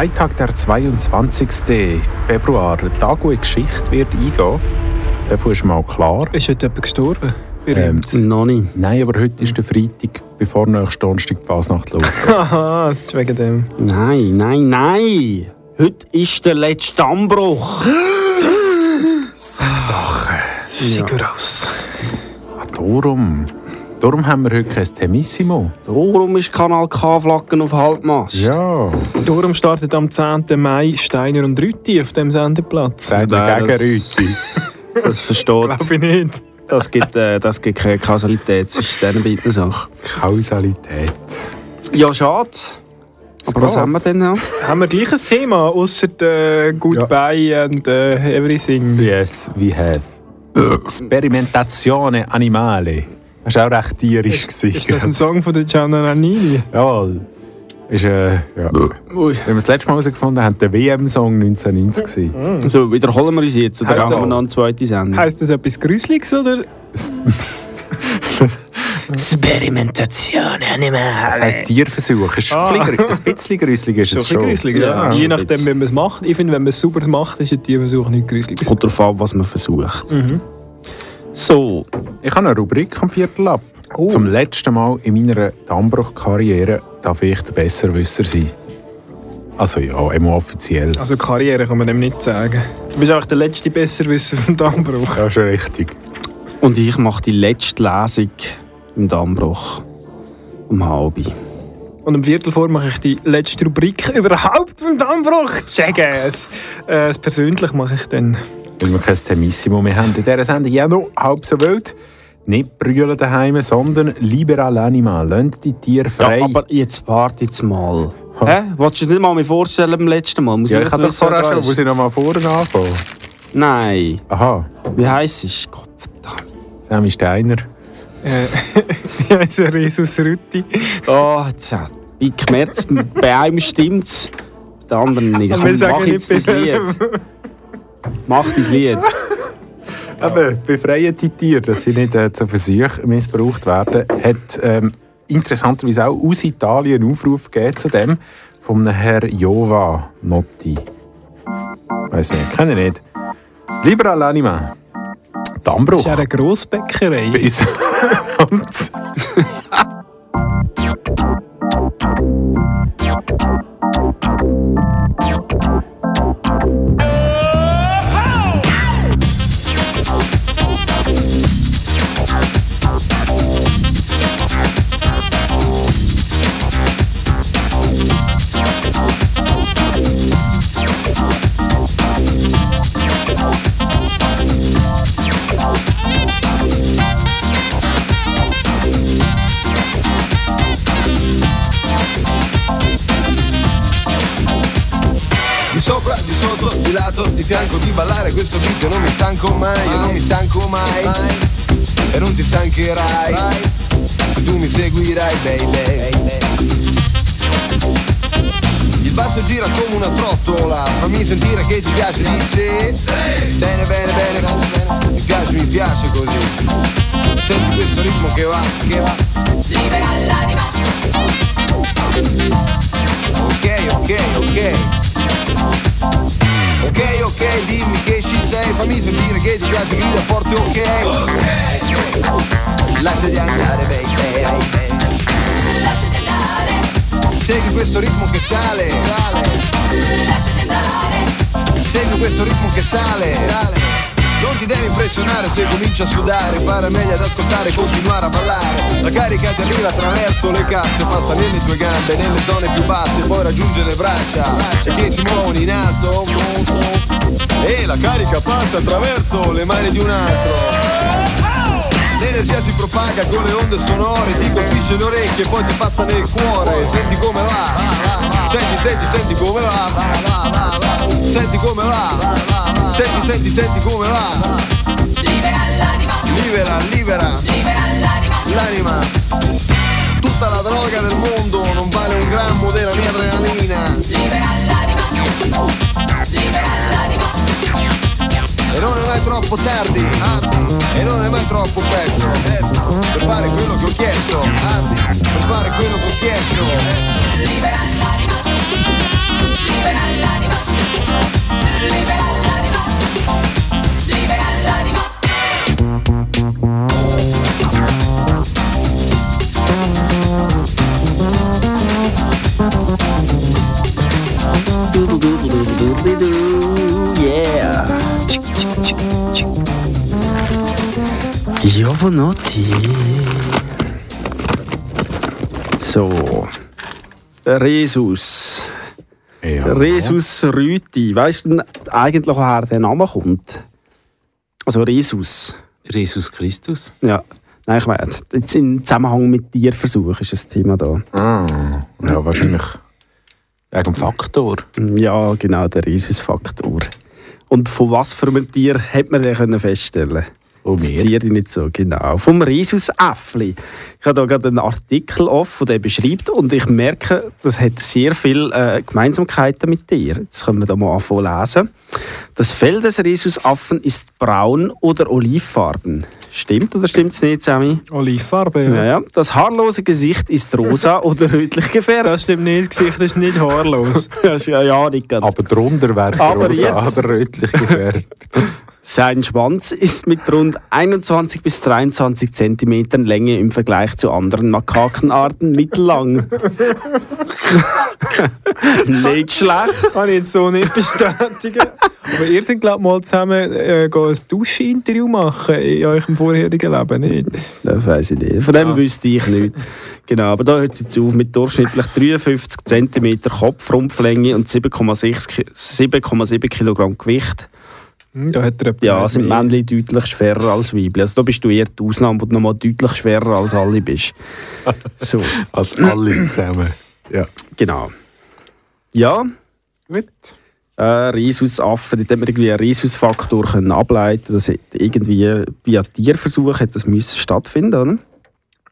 Freitag, der 22. Februar, der Tag, wo die Geschichte wird eingehen. So viel ist mal klar. Ist heute jemand gestorben? Ähm, Noch nicht. nein, aber heute ist der Freitag, bevor nächste Donnerstag die Fasnacht losgeht. Haha, es ist wegen dem. Nein, nein, nein! Heute ist der letzte Dammbruch. Sachen. Siguraus. Ah, darum. Darum haben wir heute kein Temissimo. Darum ist Kanal K-Flaggen auf Halbmast. Ja, Darum startet am 10. Mai Steiner und Rütti auf dem Sendeplatz. Nein, gegen das- Rüti. Das versteht. Glaube ich nicht. Das gibt, äh, das gibt keine Kausalität zwischen diesen beiden Sachen. Kausalität. Ja, schade. Aber was geht. haben wir denn noch? Haben wir gleich ein Thema, außer äh, Goodbye and äh, Everything? Yes, we have. Sperimentazione Animale. Das war auch recht tierisch. gewesen. Ist das ein Song von der Gianna Nannini? Jawohl. Ist, äh, ja. Ui. Wenn wir das letzte Mal herausgefunden haben, der WM-Song 1990 gewesen. So, wiederholen wir uns jetzt oder Heißt haben das- wir noch eine zweite Sendung? Heißt das etwas Gruseliges oder? Experimentazione Animale. Das heisst Tierversuch. Ist Ah. ein bisschen, ein bisschen gruselig ist es ein bisschen schon. gruselig, Ja, ja. Je nachdem, wie man es macht. Ich finde, wenn man es sauber macht, ist ein Tierversuch nicht gruselig. Kommt darauf an, was man versucht. Mhm. So, Ich habe eine Rubrik am Viertel ab. Oh. Zum letzten Mal in meiner Dammbruch-Karriere darf ich der Besserwisser sein. Also ja, immer offiziell. Also Karriere kann man dem nicht sagen. Du bist auch der letzte Besserwisser vom Dammbruch. Ja, schon richtig. und ich mache die letzte Lesung im Dammbruch um halb. Und um Viertel vor mache ich die letzte Rubrik überhaupt vom Dammbruch. Checken es. Äh, das persönlich mache ich dann. Weil wir kein Temissimo mehr haben in dieser Sendung. Ja, noch halb so wild. Nicht brüllen daheim, sondern liberal animal. Lasst die Tiere frei. Ja, aber jetzt warte jetzt mal. Hä? Wolltest du es nicht mal mir vorstellen beim letzten Mal? Muss ja, ich nicht habe doch wissen, vorher schon, muss ich noch mal vorne anfangen. Nein. Aha, Wie heisst es? Gott verdammt. Sammy Steiner. Äh, ich heiße Jesus Rütti. Oh, jetzt hat ich gemerkt, bei einem stimmt es, bei den anderen nicht. Komm, mach jetzt das Lied. Mach dein Lied. Eben, befreien die Tiere, dass sie nicht äh, zu Versuchen missbraucht werden, hat ähm, interessanterweise auch aus Italien einen Aufruf gegeben zu dem von einem Herr Jova Notti. Weiß nicht, kenne ich nicht. Liberal Anima. Dammbruch. Das ist ja eine Grossbäckerei. Bis sopra, di sotto, di lato, di fianco, di ballare questo beat non mi stanco mai, io non mi stanco mai. E non ti stancherai Se tu mi seguirai baby. Il basso gira come una trottola Fammi sentire che ti piace di sì Bene, bene, bene, bene, bene Mi piace, mi piace così. Senti questo ritmo che va, che va. Ok, ok, ok Ok, ok, dimmi che ci sei, fammi sentire che ti piace, grida forte, ok. Lasciati andare, baby. Segui questo ritmo che sale, sale. Segui questo ritmo che sale, sale. Non ti devi impressionare se cominci a sudare, fare meglio ad ascoltare, continuare a ballare. La carica ti arriva attraverso le casse, passa nelle tue gambe, nelle zone più basse, poi raggiunge le braccia e che si muovono in alto. E la carica passa attraverso le mani di un altro. L'energia si propaga con le onde sonore, ti colpisce le orecchie, poi ti passa nel cuore. Senti come va, senti, senti, senti come va, senti come va, senti, senti, senti come va. Libera, libera, l'anima. Tutta la droga del mondo non vale un grammo della mia adrenalina. E non è mai troppo tardi, e non è mai troppo presto per fare quello che ho chiesto Ardi per fare quello che ho chiesto Yeah. Giovanotti. So. Der Resus. Ja. Der Resus Rüti. Weißt du eigentlich, woher der Name kommt? Also Resus. Jesus Christus. Ja. Nein, ich meine, jetzt im Zusammenhang mit Tierversuch ist das Thema da. Ah, ja, wahrscheinlich wegen dem Faktor. Ja, genau, der Rhesusfaktor. Und von was für einem Tier hat man den können Von Das mir? ziehe ich nicht so, genau. Vom Rhesusäffli. Ich habe da gerade einen Artikel offen, der beschreibt und ich merke, das hat sehr viele äh, Gemeinsamkeiten mit dir. Jetzt können wir da mal anfangen lesen. Das Fell des Rhesusaffen ist braun oder olivfarben. Stimmt oder stimmt es nicht, Sammy? Olivfarbe, ja. Ja. Das haarlose Gesicht ist rosa oder rötlich gefärbt. Das stimmt nicht, das Gesicht ist nicht haarlos. Das ist ja, ja nicht ganz. Aber drunter wäre es rosa jetzt- oder rötlich gefärbt. Sein Schwanz ist mit rund 21 bis 23 cm Länge im Vergleich zu anderen Makakenarten mittellang. nicht schlecht. Kann ich jetzt so nicht bestätigen. Aber ihr seid, glaube mal zusammen äh, ein Duschinterview machen in eurem vorherigen Leben, nicht? Das weiß ich nicht. Von dem wüsste ich nicht. Genau, aber da hört es jetzt auf mit durchschnittlich 53 cm Kopfrumpflänge und 7,6 Ki- 7,7 Kilogramm Gewicht. Hm, Da hat er Ja, sind. Männchen deutlich schwerer als Weibchen. Also da bist du eher die Ausnahme, wo du nochmal deutlich schwerer als alle bist. So, Als alle zusammen. Ja. genau. Ja, Gut. äh, Rhesusaffen, dort haben wir irgendwie einen Rhesusfaktor können ableiten. Das hat irgendwie via Tierversuch hat das müssen stattfinden, oder?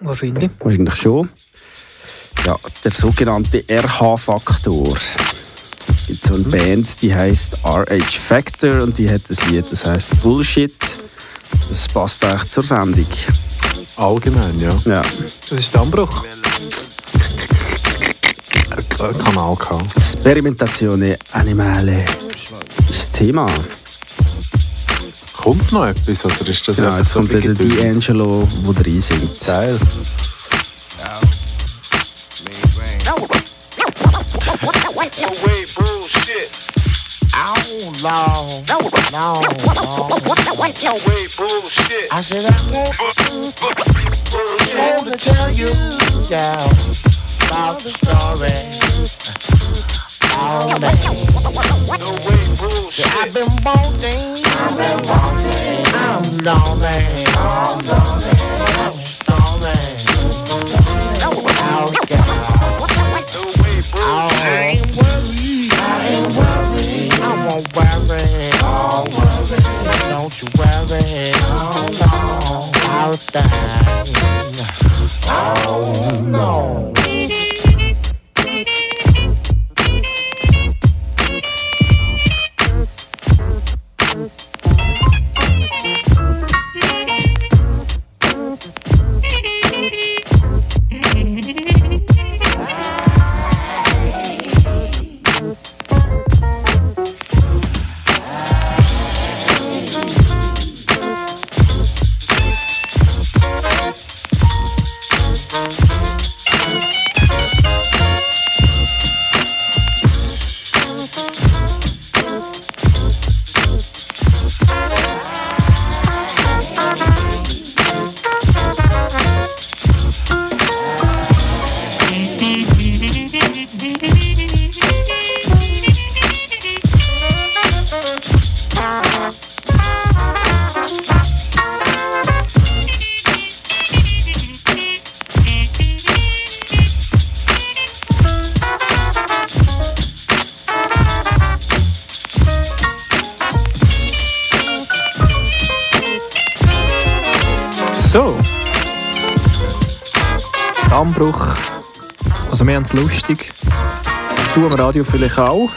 Wahrscheinlich. Wahrscheinlich schon. Ja, der sogenannte RH-Faktor. Es gibt so eine Band, die heißt RH Factor und die hat das Lied, das heißt Bullshit. Das passt eigentlich zur Sendung. Allgemein, ja. Ja. Das ist Dammbruch. K- Kanal gehabt. Sperimentazione Animale ist das Thema. Kommt noch etwas oder ist das Ja, jetzt so kommt der? D'Angelo, der drin singt. Geil. away bullshit. Oh, no. No, no. Away bullshit. I said, I want to tell you, yeah, about the story. Oh, man. No way bullshit. I've been wanting. I've been wanting. I'm lonely. I'm lonely. I'm God. No way bullshit. Worry. Don't you worry. Oh, no. About that. Oh, no. Es lustig. Du am Radio vielleicht auch.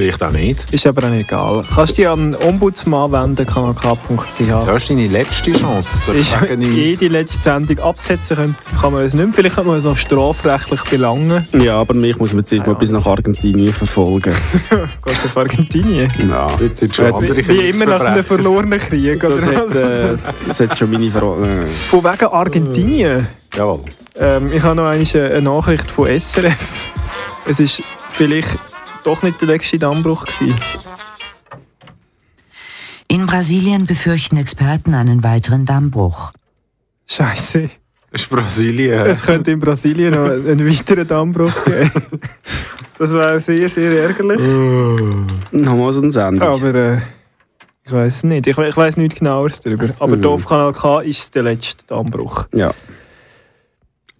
Vielleicht auch nicht. Ist aber auch nicht egal. Kannst du dich an Ombudsmann wenden, kanalk.ch. Das ist deine letzte Chance. Ist jede letzte Sendung absetzen können, kann man es nicht mehr. Vielleicht kann man es noch strafrechtlich belangen. Ja, aber mich muss man jetzt irgendwo bis nach Argentinien verfolgen. Gehst du auf Argentinien? ja. Jetzt sind schon andere Wie, wie immer nach einem verlorenen Krieg. Das Oder hat, äh, das hat schon meine Frage. Von wegen Argentinien. Jawohl. Ähm, ich habe noch eine Nachricht von SRF. Es ist vielleicht doch nicht der letzte Dammbruch gewesen. In Brasilien befürchten Experten einen weiteren Dammbruch. Scheiße. Das ist Brasilien. Es könnte in Brasilien noch einen weiteren Dammbruch geben. Das wäre sehr, sehr ärgerlich. Nochmal so eine Sendung. Aber äh, ich weiß es nicht. Ich, ich weiß nichts genaueres darüber. Aber Mhm. auf Kanal K ist es der letzte Dammbruch. Ja.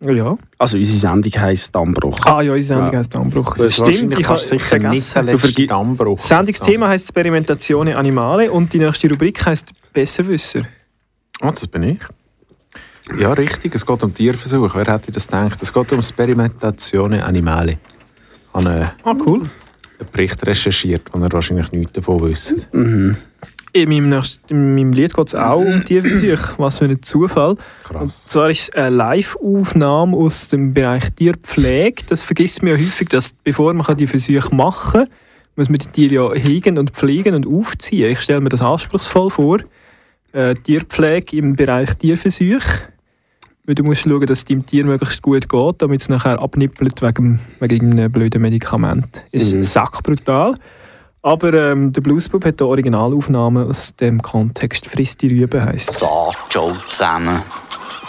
Ja. Also unsere Sendung heisst Dammbruch. Ah ja, unsere Sendung Ja. heisst Dammbruch. Das Stimmt, ich habe sicher nicht vergessen. der letzte vergi- Dammbruch. Das Sendungsthema heisst Sperimentazione Animale und die nächste Rubrik heisst Besserwisser. Ah, das bin ich. Ja, richtig. Es geht um Tierversuche. Wer hätte das gedacht? Es geht um Sperimentazione Animale. Ich habe einen, Ah, cool. einen Bericht recherchiert, wo ihr wahrscheinlich nichts davon wisst. Mhm. In meinem, nächsten, in meinem Lied geht es auch um Tierversuche. Was für ein Zufall. Und Krass. zwar ist es eine Live-Aufnahme aus dem Bereich Tierpflege. Das vergisst man ja häufig, dass bevor man die Versuche machen kann, muss man die Tiere ja hegen und pflegen und aufziehen. Ich stelle mir das anspruchsvoll vor. Äh, Tierpflege im Bereich Tierversuche. Weil du musst schauen, dass es deinem Tier möglichst gut geht, damit es nachher abnippelt wegen, wegen einem blöden Medikament. Ist Mhm. sackbrutal. Aber ähm, der Bluesbub hat eine Originalaufnahme aus dem Kontext «Frisst die Rübe» heisst. So, Joe zusammen.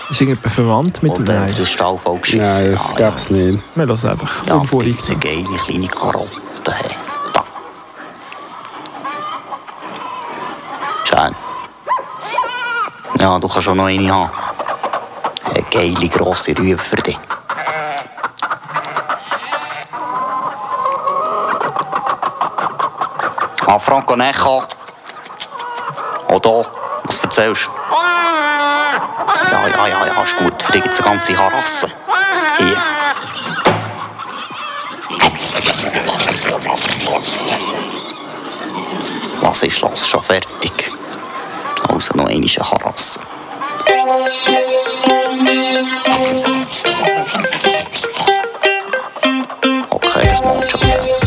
Ist irgendjemand verwandt mit dem Nein? ist Stall voll geschissen. Nein, das ja, gäbe es nicht. Wir lassen einfach Ja, ja, aber gibt's eine geile kleine Karotte. Hey. Da. Schön. Ja, du kannst schon noch eine haben. Eine geile grosse Rübe für dich. Ah, Franco Necha. Oh, da. Was erzählst du? Ja, ja, ja, ja, ist gut. Für dich gibt es eine ganze Harasse. Hier. Was ist los? Schon fertig. Also noch eine Harasse. Okay, das macht schon zusammen.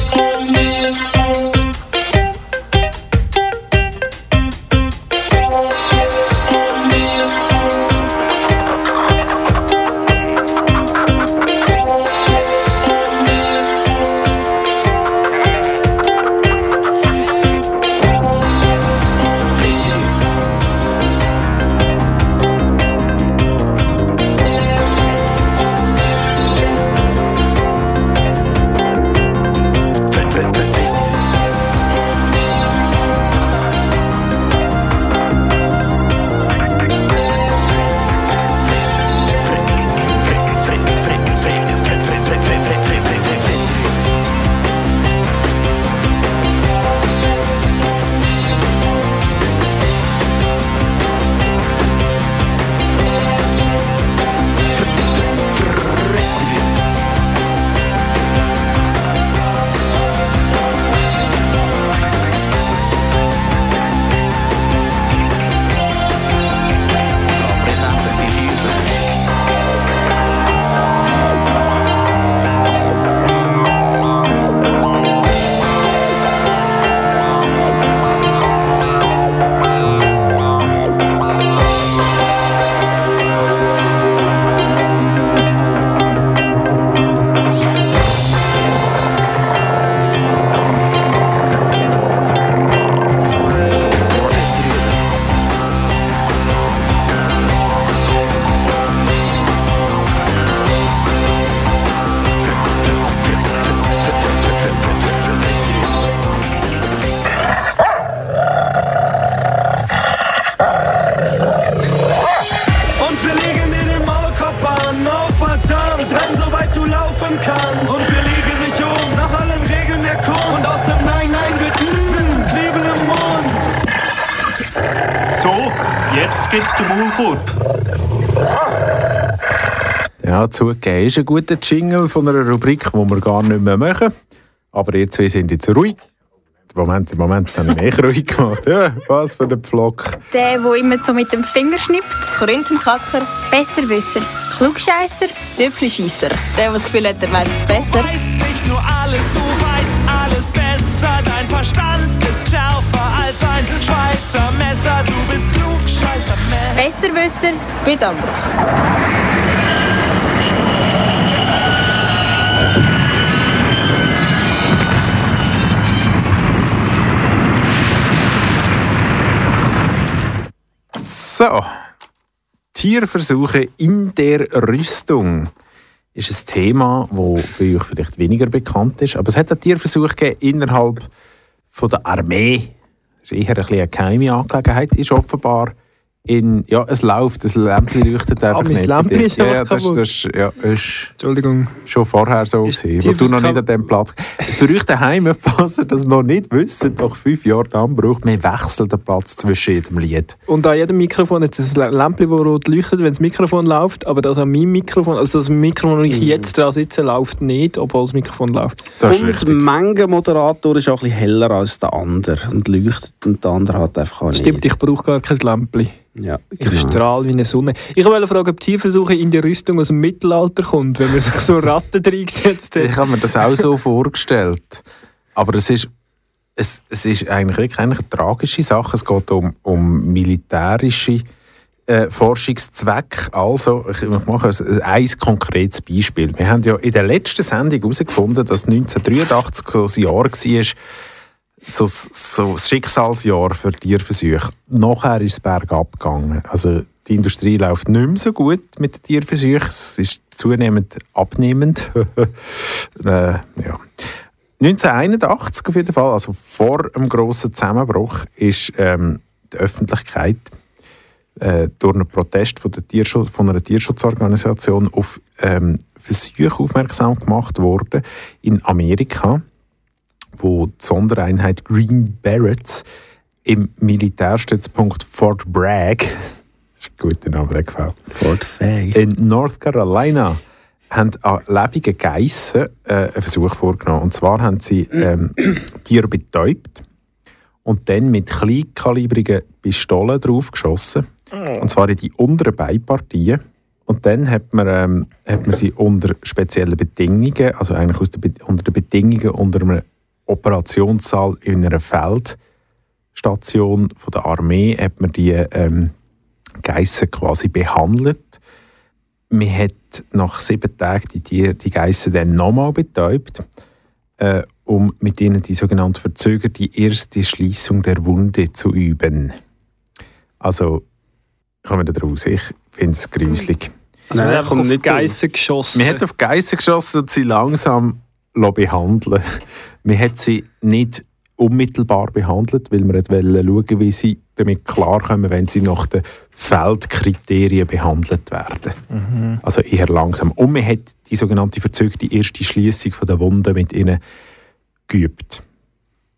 Laufen kannst. Und wir legen dich um, nach allen Regeln der Kunst. Und aus dem Nein, Nein wird mm, Knebel im Mund. So, jetzt geht's zum Maulkorb. Ja, zugegeben, ist ein guter Jingle von einer Rubrik, die wir gar nicht mehr machen. Aber ihr zwei sind jetzt ruhig Moment, im Moment das habe ich mich ruhig gemacht. Ja, was für ein Pflock. Der, der immer so mit dem Finger schnippt. Korinthenkacker, Besserwisser. Klugscheisser, Tüpfelscheisser. Der, der das Gefühl hat, er weiß es besser. weißt nicht nur alles, du weißt alles besser. Dein Verstand ist schärfer als ein Schweizer Messer. Du bist klugscheißer. Besserwisser. Bitte So, Tierversuche in der Rüstung ist ein Thema, das bei euch vielleicht weniger bekannt ist. Aber es hat Tierversuche gegeben innerhalb von der Armee. Das ist eher ein eine geheime Angelegenheit. Ist offenbar in, ja, es läuft, das Lämpchen leuchtet einfach mein nicht. Lämpchen ist ja, ja, das, das, ist- ja, ist Entschuldigung. schon vorher so Ist gewesen, wo du noch nicht an diesem Platz Für euch daheim, falls ihr das noch nicht wisst, nach fünf Jahren Anbruch, wir wechseln den Platz zwischen jedem Lied. Und an jedem Mikrofon hat es ein Lämpchen, das rot leuchtet, wenn das Mikrofon läuft. Aber das an meinem Mikrofon, also das Mikrofon, wo ich jetzt dran sitze, läuft nicht, obwohl das Mikrofon läuft. Das und richtig. der Mengenmoderator ist auch ein bisschen heller als der andere und leuchtet und der andere hat einfach auch Stimmt, nicht. ich brauche gar kein Lämpchen. Ja, Ich genau. strahle wie eine Sonne. Ich wollte fragen, ob Tierversuche in die Rüstung aus dem Mittelalter kommt, wenn man sich so Ratten reingesetzt Ich hat. habe mir das auch so vorgestellt. Aber es ist, es, es ist eigentlich wirklich eigentlich eine tragische Sache. Es geht um, um militärische äh, Forschungszwecke. Also, ich, ich mache ein, ein konkretes Beispiel. Wir haben ja in der letzten Sendung herausgefunden, dass 1983 so ein Jahr war, so, so ein Schicksalsjahr für Tierversuche. Nachher ist es bergab gegangen. Also die Industrie läuft nicht mehr so gut mit den Tierversuchen. Es ist zunehmend abnehmend. äh, ja. 1981 auf jeden Fall, also vor dem grossen Zusammenbruch, ist ähm, die Öffentlichkeit äh, durch einen Protest von, der Tierschutz, von einer Tierschutzorganisation auf ähm, Versuche aufmerksam gemacht worden in Amerika, wo die Sondereinheit Green Berets im Militärstützpunkt Fort Bragg, das ist ein guter Name, der gefällt, Fort Fag. in North Carolina haben an lebenden Geissen äh, einen Versuch vorgenommen. Und zwar haben sie ähm, Tiere betäubt und dann mit kleinkalibrigen Pistolen draufgeschossen. Und zwar in die unteren Beinpartien. Und dann hat man, ähm, hat man sie unter speziellen Bedingungen, also eigentlich aus der Be unter den Bedingungen unter einem Operationssaal in einer Feldstation von der Armee, hat man die ähm, Geissen quasi behandelt. Man hat nach sieben Tagen die, Tiere, die Geissen dann nochmal betäubt, äh, um mit ihnen die sogenannte verzögerte erste Schließung der Wunde zu üben. Also, kommen wir daraus. Ich finde es gruselig. Also Nein, man hat auf Geissen geschossen. Man hat auf Geissen geschossen und sie langsam lassen behandeln Man hat sie nicht unmittelbar behandelt, weil man schauen, wie sie damit klarkommen, wenn sie nach den Feldkriterien behandelt werden. Also eher langsam. Und man hat die sogenannte verzögerte erste Schließung der Wunde mit ihnen geübt.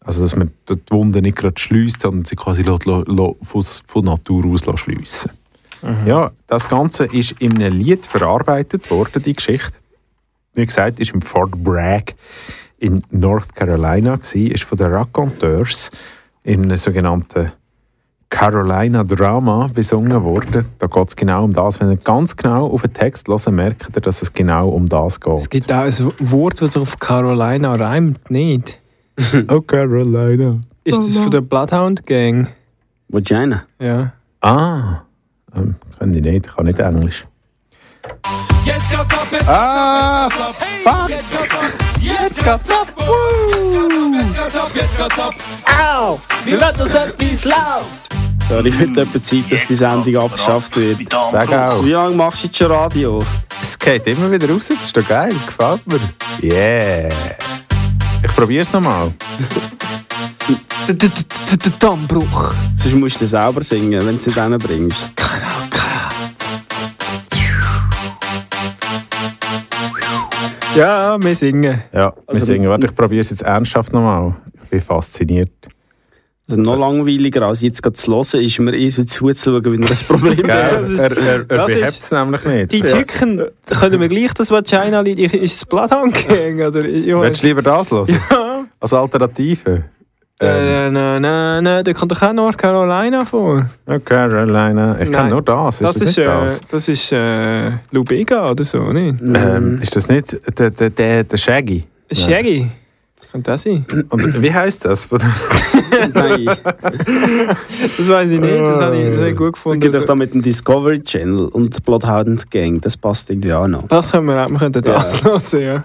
Also dass man die Wunde nicht gerade schließt, sondern sie quasi von, Natur aus schliessen Ja, das Ganze ist in einem Lied verarbeitet worden, die Geschichte. Wie gesagt, ist im Fort Bragg in North Carolina gsi, ist von den Raconteurs in einem sogenannten Carolina Drama besungen worden. Da geht es genau um das. Wenn ihr ganz genau auf den Text hört, merkt ihr, dass es genau um das geht. Es gibt auch ein Wort, das auf Carolina reimt, nicht? oh Carolina. Ist das von der Bloodhound Gang? Vagina. Ja. Ah, ähm, kann ich nicht, ich kann nicht Englisch. Ah, geht's ab, fuck. Jetzt geht's ab, jetzt geht's ab, jetzt geht's ab, jetzt geht's ab. Au! Wie wird das etwas laut? So, ich finde etwa Zeit, dass die Sendung abgeschafft wird. Sag auch. Wie lange machst du jetzt schon Radio? Es geht immer wieder raus, das ist doch geil, gefällt mir. Yeah. Ich probiere es nochmal. Dammbruch. Sonst musst du selber singen, wenn du es nicht bringst. Ja, wir singen. Ja, wir Also- singen. Warte, ich probiere es jetzt ernsthaft nochmal. Ich bin fasziniert. Also noch langweiliger als jetzt gerade zu hören, ist mir eh so zuzuschauen, wenn er ein Problem hat. das ist- er er, er das behebt ist- es nämlich nicht. Die Tücken, können wir gleich das Vagina-Lied, ist es Bloodhound Gang? Oder, ich Willst du lieber das hören? Ja. Als Alternative? Äh, na, na, na, da kommt doch auch North Carolina vor. Oh, Carolina. Ich kenne nur das. Ist Das, das, ist, nicht äh, das? das ist äh, Lubega oder so, nicht? Ähm, ist das nicht der, der, der, der Shaggy? Shaggy. Könnte das sein? Und wie heißt das? Nein. Das weiß ich nicht, das habe ich, das habe ich gut Es gefunden. gibt doch Also, da mit dem Discovery Channel und Bloodhound Gang, das passt irgendwie auch noch. das können wir auch, wir könnten das hören, ja.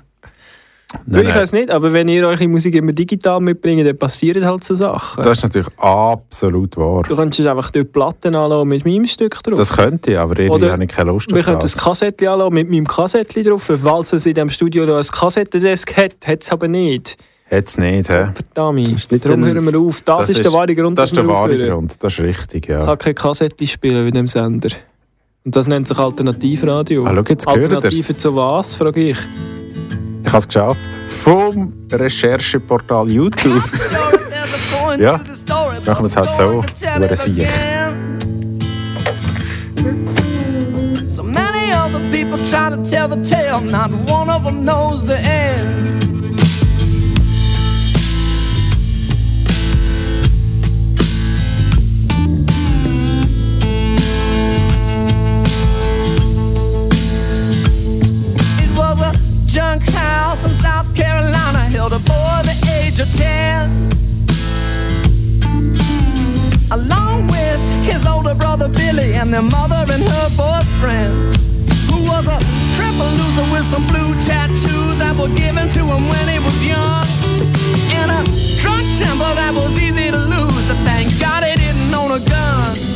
Nein, ich weiß nicht, aber wenn ihr eure Musik immer digital mitbringt, dann passieren halt so Sachen. Das ist natürlich absolut wahr. du könntest einfach dort Platten anlassen mit meinem Stück drauf. Das könnte ich, aber irgendwie habe ich keine Lust wir auf können das. das Kassettchen anlassen mit meinem Kassettchen drauf. Falls es in diesem Studio noch ein Kassettendesk hat, hat es aber nicht. Jetzt nicht, hä? Verdammt. nicht Darum ein- hören wir auf. Das, ist, der wahre Grund, Das ist der wir wahre aufhören. Grund, das ist richtig, Ich ja. kann keine Kassettchen spielen bei dem Sender. Und das nennt sich Alternativradio. Ah, schau, jetzt. Alternative zu was, frage ich. Ich habe es geschafft. Vom Rechercheportal YouTube. ja, machen wir es halt so. Hure Sieg. So many other people try to tell the tale, not one of them knows the end. Junk house in South Carolina, held a boy the age of ten. Along with his older brother Billy and their mother and her boyfriend, who was a triple loser with some blue tattoos that were given to him when he was young. And a drunk temper that was easy to lose, but thank God he didn't own a gun.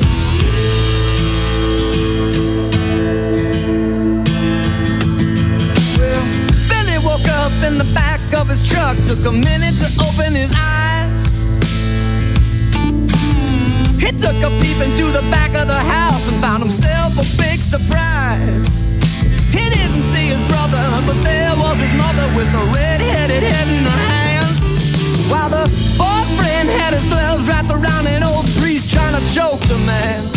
Up in the back of his truck, took a minute to open his eyes. He took a peep into the back of the house and found himself a big surprise. He didn't see his brother, but there was his mother with a red-headed head in her hands. While the boyfriend had his gloves wrapped around an old priest trying to choke the man.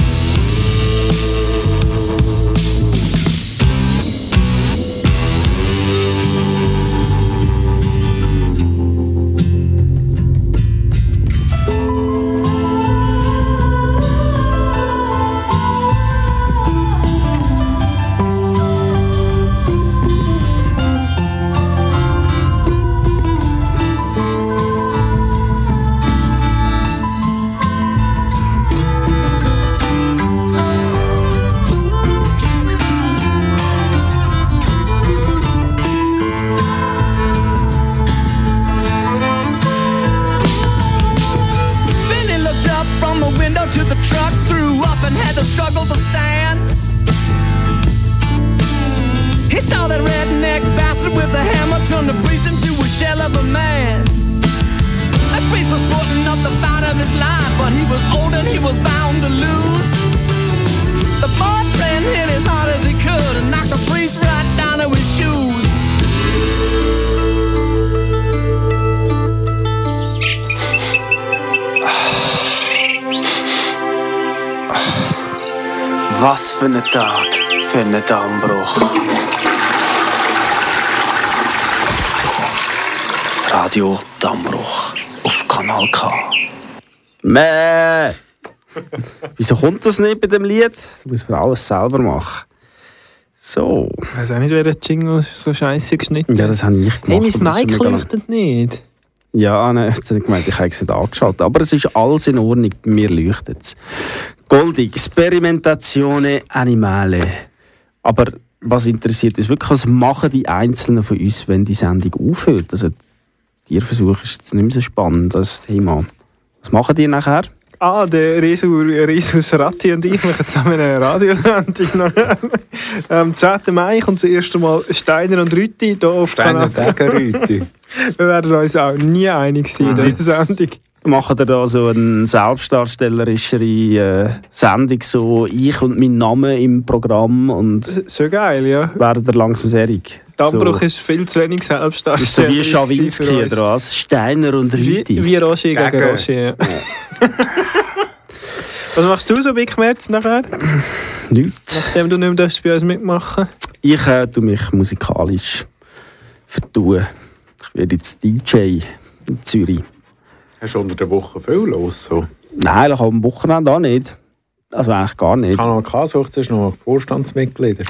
Tag für einen Dammbruch. Radio Dammbruch auf Kanal K. Mäh! Wieso kommt das nicht bei dem Lied? Da muss man alles selber machen. So. Ich weiß auch nicht, wer den Jingle so scheiße geschnitten Ja, hat. das habe ich Hey, gemacht. mein das ist Mic leuchtet nicht. Ja, nein, jetzt habe ich gemeint, ich habe es nicht angeschaltet. Aber es ist alles in Ordnung, mir leuchtet es. Goldig, Sperimentazione Animale. Aber was interessiert uns wirklich, was machen die Einzelnen von uns, wenn die Sendung aufhört? Also, Tierversuch ist jetzt nicht mehr so spannend, das Thema. Was machen die nachher? Ah, der Resu, Resus Ratti und ich machen zusammen eine Radiosendung. Am 10. Mai kommt das erste Mal Steiner und Rütti hier auf Steiner Kanal. gegen Rüti. Wir werden uns auch nie einig sein in dieser Sendung. Machen ihr da so eine selbstdarstellerischere äh, Sendung, so ich und mein Name im Programm und Schon geil, ja. werden ihr langsam serig? Dammbruch so. ist viel zu wenig Selbstdarstellung. wie Schawinski oder was? Steiner und Rüti. Wie, wie Roger gegen, Gegen. Roger. Ja. Was machst du so, Big Merz, nachher? Nichts. Nachdem du nicht mehr bei uns mitmachen Ich äh, tu mich musikalisch vertun. Ich werde jetzt DJ in Zürich. Hast du unter der Woche viel los? So? Nein, das am Wochenende auch nicht. Also eigentlich gar nicht. Kanal K sucht sich noch Vorstandsmitglieder.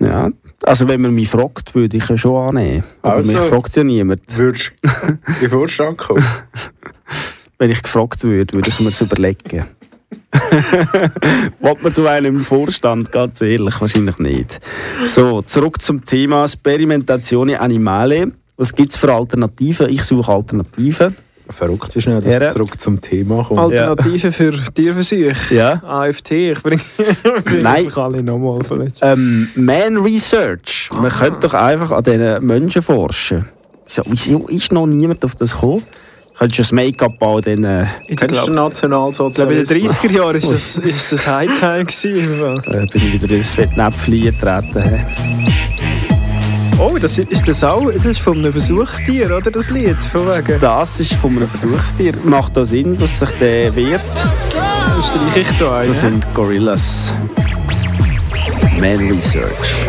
Ja. Also wenn man mich fragt, würde ich ja schon annehmen. Aber Also, mich fragt ja niemand. Würdest du in den Vorstand kommen? Wenn ich gefragt würde, würde ich mir das überlegen. Wollt man so einen im Vorstand? Ganz ehrlich, wahrscheinlich nicht. So, zurück zum Thema Sperimentazione Animale. Was gibt es für Alternativen? Ich suche Alternativen. Verrückt, wie schnell das Herren. zurück zum Thema kommt. Alternative für Tierversuche. Ja. AFT, ich bringe bring Nein. einfach alle nochmal vielleicht. Ähm, Man Research. Man könnte doch einfach an diesen Menschen forschen. Wieso, ist noch niemand auf das gekommen? Könntest du das Make-up bauen, dann... Äh, Ich du den glaube, ich glaube, in Nationalsozialismus? den 30er Jahren ist das, ist das Hightime gewesen. äh, bin ich wieder ins Fettnäpfchen getreten. Oh, das ist, das auch, das ist von einem Versuchstier, oder, das Lied? Von wegen. Das ist von einem Versuchstier. Macht da Sinn, dass sich der wehrt? Das streiche ich da ein. Das sind Gorillas. Man Research.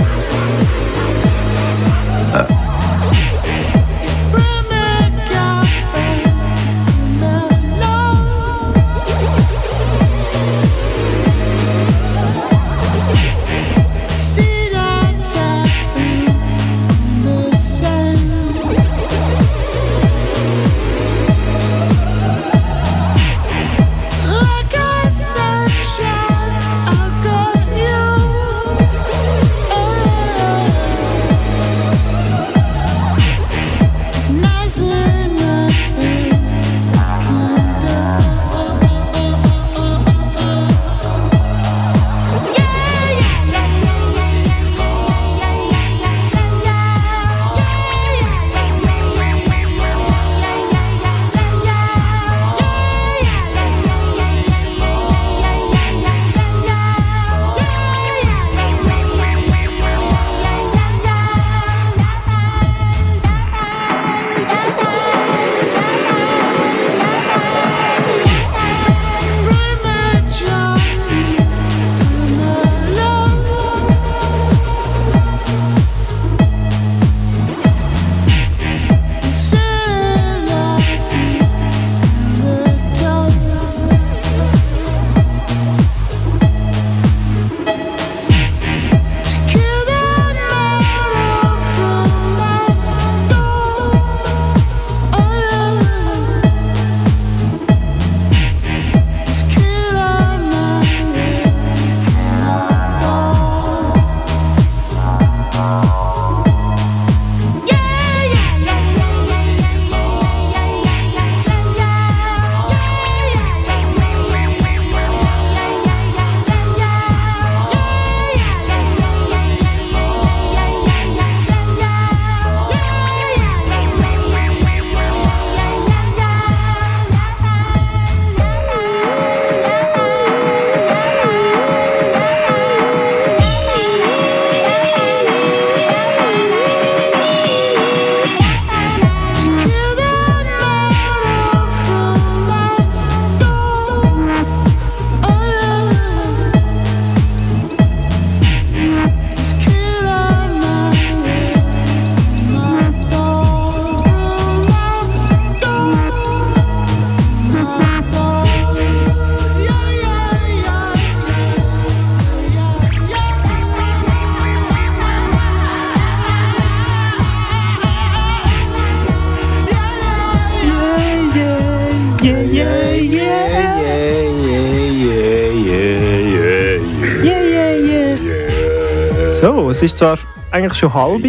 Ist zwar eigentlich schon halb,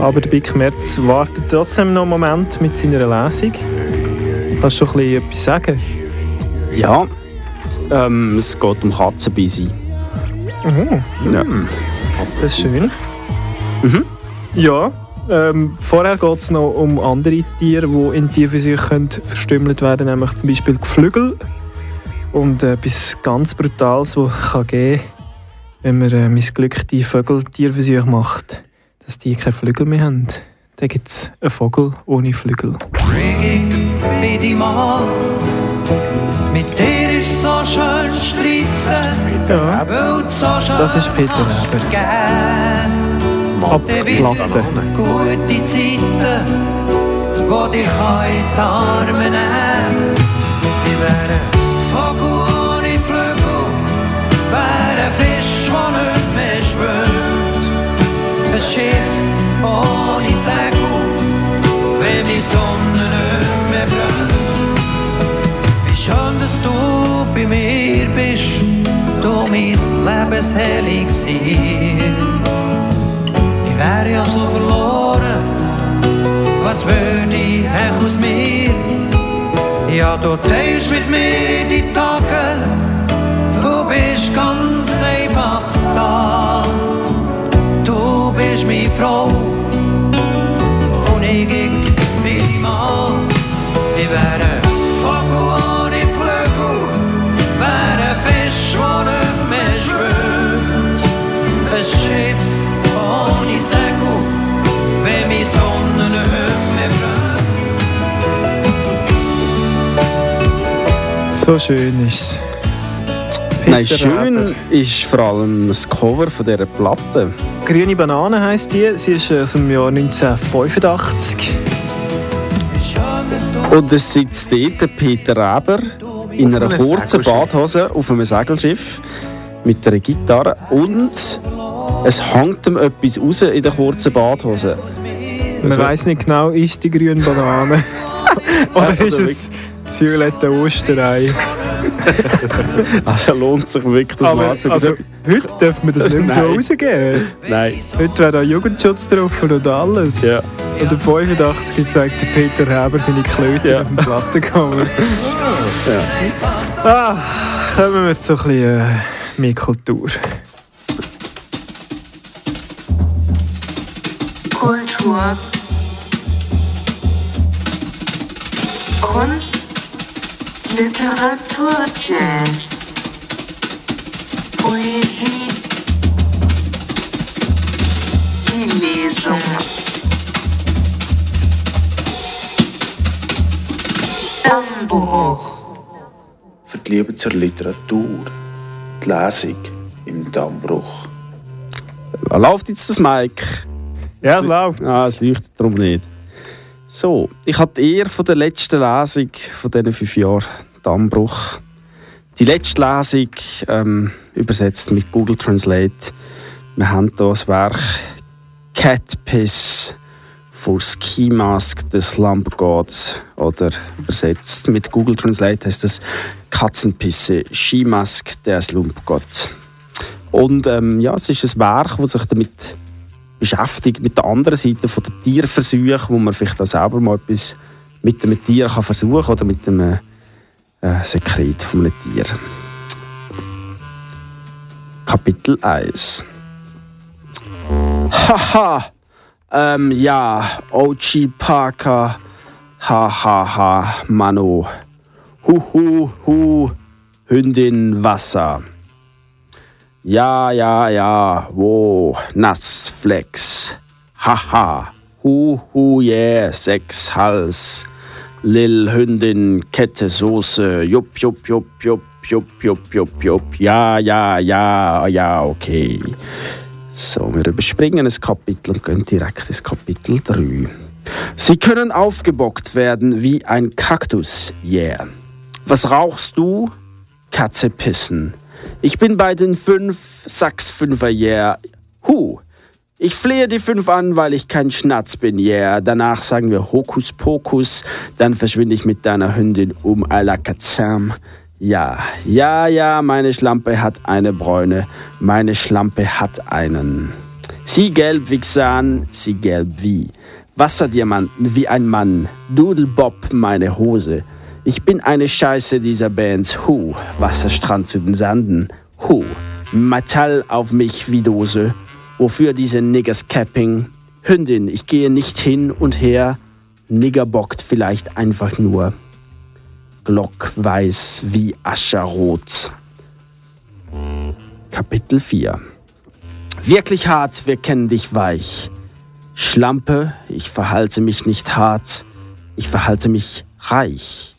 aber der Big Merz wartet trotzdem noch einen Moment mit seiner Lesung. Kannst du schon ein bisschen etwas sagen? Ja, ähm, es geht um Katzenbisi. Oh, Ja. das ist schön. Mhm. Ja, ähm, vorher geht es noch um andere Tiere, die in Tierversuchen können verstümmelt werden nämlich zum Beispiel Geflügel. Und äh, etwas ganz Brutales, was kann geben wenn man äh, missglückte Vögel-Tierversuche macht, dass die keine Flügel mehr haben. Dann gibt es einen Vogel ohne Flügel. bin die Mann. Mit dir ist so schön streiten. Ja, Weil so schön das ist Peter Weber. gern. Abplatte. Gute Zeiten, wo dich in die Arme nehmen. Schiff Segel, wenn die Sonne nicht mehr brennt. Wie schön, dass du bei mir bist, du mein Lebenshellixier. Ich wäre ja so verloren, was würde ich echt aus mir? Ja, du teilst mit mir die Tage, du bist ganz einfach da. Du bist meine Frau und ich bin dein Mann. Ich wäre ein Vogel ohne Flügel, wäre ein Fisch, der nicht mehr schwimmt. Ein Schiff ohne Segel, wenn meine Sonne nicht mehr brennt. So schön ist es. Nein, schön Reber. ist vor allem das Cover von dieser Platte. Grüne Banane heisst die. Sie ist aus dem Jahr 1985. Und es sitzt dort Peter Reber in einer kurzen. Badhose auf einem Segelschiff mit einer Gitarre und es hängt ihm etwas raus in der kurzen Badhose. Man Also- weiss nicht genau, ist die grüne Banane oder Also ist es das violette Osterei? Also lohnt sich wirklich, das Aber mal zu also, heute dürfen wir das nicht mehr so rausgeben. Nein. Heute wäre da Jugendschutz drauf und alles. Ja. Und der 85 zeigt der Peter Heber seine Klöte auf dem Plattencover. Ah, kommen wir zu ein bisschen äh, mehr Kultur. Kultur. Kunst, Literatur, Jazz, Poesie, die Lesung. Dammbruch. Für die Liebe zur Literatur, die Lesung im Dammbruch. Läuft jetzt das Mic? Ja, es läuft. Ah, es leuchtet darum nicht. So, ich hatte Ehre von der letzten Lesung von diesen fünf Jahren Dammbruch. Die letzte Lesung ähm, übersetzt mit Google Translate. Wir haben hier das Werk Cat Piss von Ski Mask des Slump Gods oder übersetzt mit Google Translate heißt das Katzenpisse Ski Mask der Slump God. Und ähm, ja, es ist ein Werk, das sich damit beschäftigt mit der anderen Seite von der Tierversuche, wo man vielleicht auch selber mal etwas mit einem Tier kann versuchen oder mit einem äh, Sekret von einem Tier. Kapitel 1 Haha, ähm, ja, OG Parker, hahaha, ha, ha, Mano, hu, hu, hu, Hündin Wasser. Ja, ja, ja, wo, Nassflex. Haha, hu, hu, yeah, Sex, Hals. Lil Hündin, Kette, Soße, jupp, jupp, jupp, jupp, jupp, jupp, jupp, jupp. Ja, ja, ja, ja, okay. So, wir überspringen ein Kapitel und gehen direkt ins Kapitel 3. Sie können aufgebockt werden wie ein Kaktus, yeah. Was rauchst du? Katze pissen. Ich bin bei den fünf, Sachs Fünfer, yeah. Hu. Ich flehe die fünf an, weil ich kein Schnatz bin, yeah. Danach sagen wir Hokus Pokus, dann verschwinde ich mit deiner Hündin um Alakazam. Ja, ja, ja, meine Schlampe hat eine Bräune, meine Schlampe hat einen. Sie gelb wie Xan, sie gelb wie Wasserdiamanten wie ein Mann, Doodlebob meine Hose. Ich bin eine Scheiße dieser Bands, hu, Wasserstrand zu den Sanden, hu, Metall auf mich wie Dose, wofür diese Niggers Capping? Hündin, ich gehe nicht hin und her, Nigger bockt vielleicht einfach nur. Glockweiß wie Ascherrot. Kapitel 4 Wirklich hart, wir kennen dich weich. Schlampe, ich verhalte mich nicht hart, ich verhalte mich reich.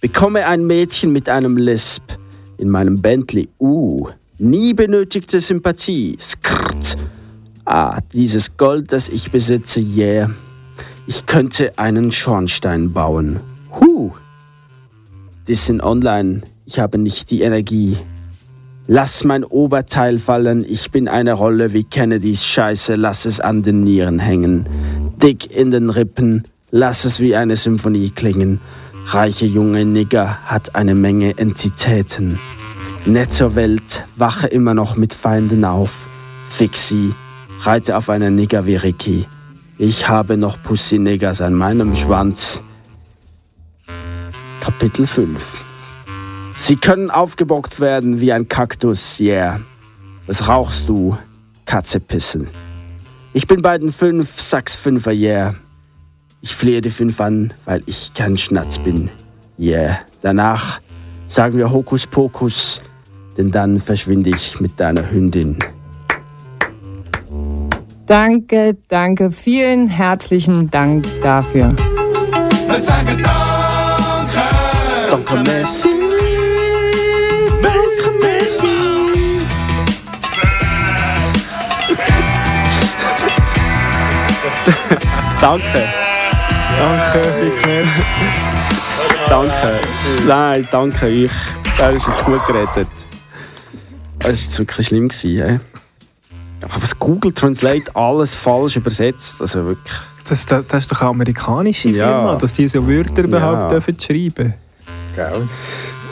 Bekomme ein Mädchen mit einem Lisp in meinem Bentley. Uh, nie benötigte Sympathie. Skrrt. Ah, dieses Gold, das ich besitze, yeah. Ich könnte einen Schornstein bauen. Huh. Das sind online. Ich habe nicht die Energie. Lass mein Oberteil fallen. Ich bin eine Rolle wie Kennedys Scheiße. Lass es an den Nieren hängen. Dick in den Rippen. Lass es wie eine Symphonie klingen. Reiche junge Nigger hat eine Menge Entitäten. Netter Welt, wache immer noch mit Feinden auf. Fixi, reite auf einer Nigger wie Ricky. Ich habe noch Pussy-Niggers an meinem Schwanz. Kapitel 5 Sie können aufgebockt werden wie ein Kaktus, yeah. Was rauchst du? Katze pissen. Ich bin bei den fünf, Sachs Fünfer, yeah. Ich flehe die fünf an, weil ich kein Schnatz bin, yeah. Danach sagen wir Hokus Pokus, denn dann verschwinde ich mit deiner Hündin. Danke, danke, vielen herzlichen Dank dafür. Wir sagen Danke. Danke, Messi. Messi, Messi. Danke. Danke, Big Netz. Danke. Nein, danke euch. Das ist jetzt gut gerettet. Es war jetzt wirklich schlimm. Gewesen? Aber das Google Translate alles falsch übersetzt. Also wirklich. Das, das, das ist doch eine amerikanische Ja. Firma, dass die so Wörter überhaupt Ja. dürfen schreiben Gell?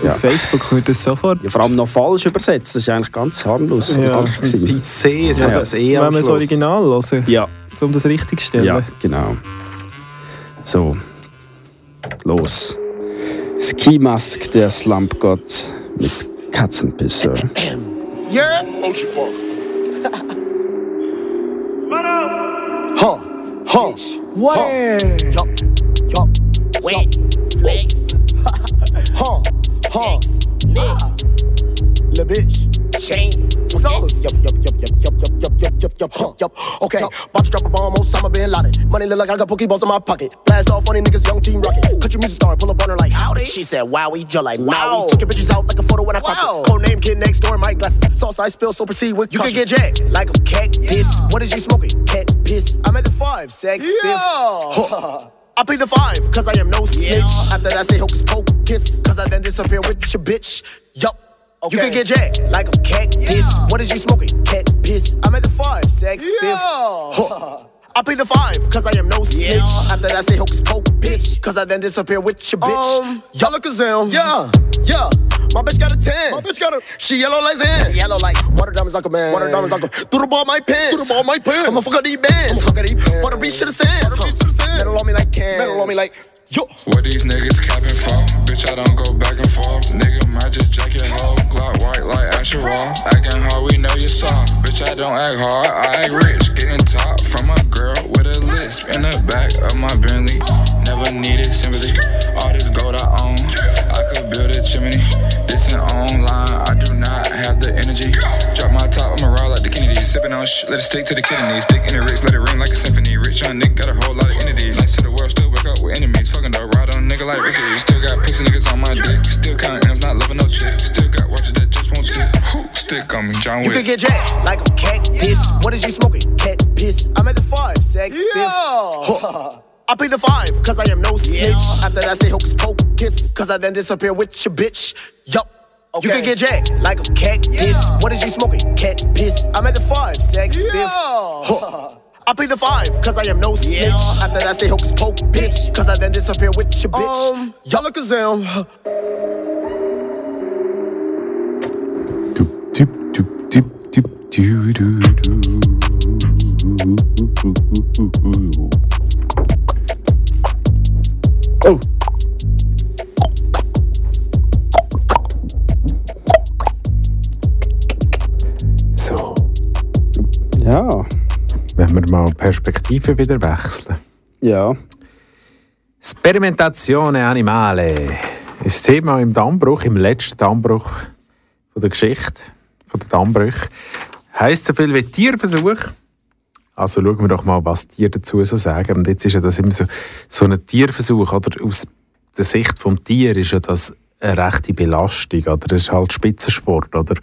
Ja. Auf Facebook wird das sofort. Ja, vor allem noch falsch übersetzt. Das ist eigentlich ganz harmlos. Ja. ganz. PC, es Ja. hat das E Wenn wir das. Original hören, Ja, um das richtig zu stellen. ja, genau. So. Los. Ski Mask, der Slumpgott mit Katzenpisser. Yeah. Ocean Park. huh. Huh. What? Yup. Yup. Wait. Flex. huh. Huh. Ah. Le bitch. Souls. Yup, yup, yup, yup, yup, yup, yup, yup, yup, yup, yup, yup. Okay. About to drop a bomb, Osama bin Laden. Money look like I got Pokeballs in my pocket. Blast off funny niggas, young team rocket. Country music star, pull up on her like howdy. She said, wowie, just like Maui. Took your bitches out like a photo when I wow. Code name kid next door, my glasses. Sauce I spill, so proceed with You can get jacked like a cat cactus. What is you smoking? Cat piss. I'm at the five, sex, fifth. Huh. I plead the five, cause I am no snitch. After that, say hocus pocus, cause I then disappear with your bitch. Yup. You can get jacked like a cactus. What is you smoking? Cat piss. I'm at the five, sex, fifth. Huh. I plead the five, cause I am no snitch. After that, say hocus pocus, cause I then disappear with your bitch. Um, Y'all Kazam. Yeah, yeah. My bitch got a 10. My bitch got a. She yellow like Zan. Yellow like water diamonds like a man. Water diamonds like a. Through the ball my pants. Through the ball my pants. I'ma fuck up these bands. I'ma fuck up these bands. Water beach to the sands. Water beach to the sands. Metal on me like can. Metal on me like. Yo. What these niggas capping for? Bitch, I don't go back and forth. Nigga might just jack your hoe. Glock white like Asherah. Acting hard, we know you saw. Bitch, I don't act hard, I act rich. Getting top from a girl with a lisp in the back of my Bentley. Never needed sympathy. All this gold I own. I could build a chimney. This ain't online. I do not have the energy. Drop my top, I'ma ride like the Kennedys. Sipping on shit, let it stick to the kidneys. Stick in the rich, let it ring like a symphony. Rich young nigga got a whole lot of entities. Next to the world, still wake up with enemies. Fucking dog, ride on a nigga like Ricky. Still got pussy niggas on my dick. Still counting M's, not loving no chick. Still got watches that just won't tick. Whew, Stick on me, John You Wick. can get jacked like a cactus. What is you smoking? Cat piss. I'm at the five, sex, fifth. Huh. I plead the five, cause I am no snitch. After that, say hocus pocus, cause I then disappear with your bitch. Yup. You can get jacked like a cactus. What is you smoking? Cat piss. I'm at the five, sex, fifth. Huh. I plead the five, cause I am no snitch. After that, say hocus pocus, bitch. cause I then disappear with your bitch. Um, Y'all look a zam. Oh. Ja. Wenn wir mal Perspektive wieder wechseln. Ja. Sperimentazione Animale ist das Thema im Dammbruch, im letzten Dammbruch von der Geschichte, von der Dammbrüche. Heißt so viel wie Tierversuch. Also schauen wir doch mal, was Tiere dazu so sagen. Und jetzt ist ja das immer so, so ein Tierversuch, oder aus der Sicht vom Tier ist ja das eine rechte Belastung, oder das ist halt Spitzensport, oder?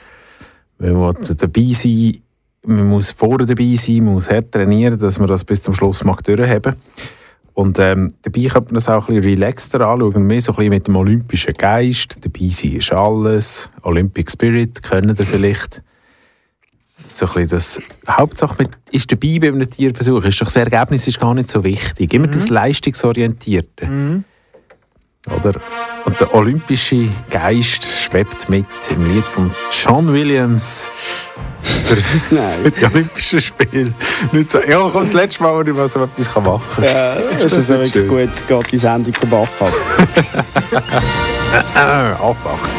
Man muss dabei sein, man muss vorne dabei sein, man muss hart trainieren, dass man das bis zum Schluss mag durchhaben. Und ähm, dabei könnte man das auch ein bisschen relaxter anschauen, mehr so ein bisschen mit dem olympischen Geist. Dabei sein ist alles. Olympic Spirit können ihr vielleicht. So ein bisschen das Hauptsache mit, ist dabei bei einem Tierversuch. Ist doch das Ergebnis ist gar nicht so wichtig. Immer das Leistungsorientierte. Oder? Und der olympische Geist schwebt mit im Lied von John Williams für, für die Olympischen Spiele. Nicht so, ja, komm, das letzte Mal, wo ich mal so etwas machen kann. Ja, das ist nicht wirklich gut. Geht die Sendung den Bach ab. Abmachen.